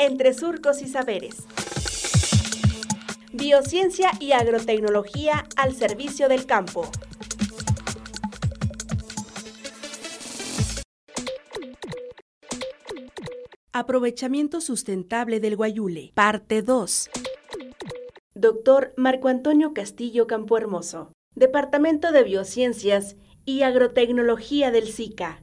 entre surcos y saberes. Biociencia y agrotecnología al servicio del campo. Aprovechamiento sustentable del guayule, parte 2. Doctor Marco Antonio Castillo Campohermoso, Departamento de Biociencias y Agrotecnología del SICA.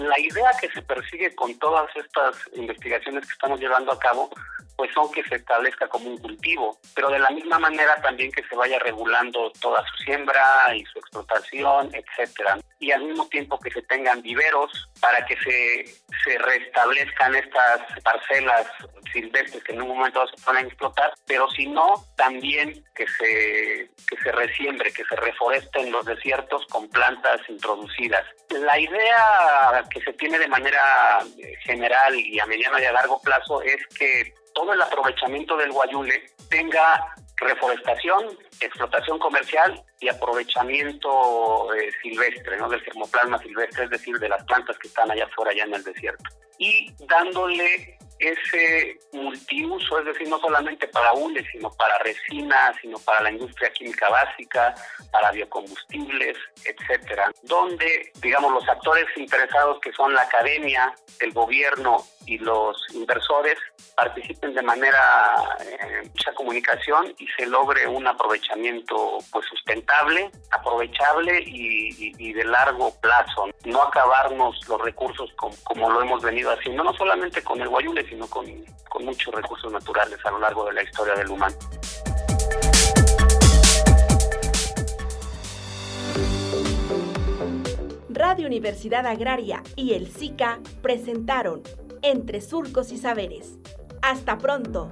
La idea que se persigue con todas estas investigaciones que estamos llevando a cabo pues son que se establezca como un cultivo, pero de la misma manera también que se vaya regulando toda su siembra y su explotación, etcétera. Y al mismo tiempo que se tengan viveros para que se, se restablezcan estas parcelas silvestres que en un momento se pueden explotar, pero si no, también que se, que se resiembre, que se reforesten los desiertos con plantas introducidas. La idea que se tiene de manera general y a mediano y a largo plazo es que todo el aprovechamiento del guayule tenga reforestación, explotación comercial y aprovechamiento eh, silvestre, ¿no? del germoplasma silvestre, es decir, de las plantas que están allá afuera, allá en el desierto. Y dándole ese multiuso, es decir, no solamente para hule, sino para resina, sino para la industria química básica, para biocombustibles, etcétera, donde, digamos, los actores interesados que son la academia, el gobierno y los inversores participen de manera eh, mucha comunicación y se logre un aprovechamiento pues sustentable, aprovechable y, de largo plazo. No acabarnos los recursos como, lo hemos venido haciendo, no solamente con el guayule, sino con, con muchos recursos naturales a lo largo de la historia del humano. Radio Universidad Agraria y el SICA presentaron Entre Surcos y Saberes. Hasta pronto.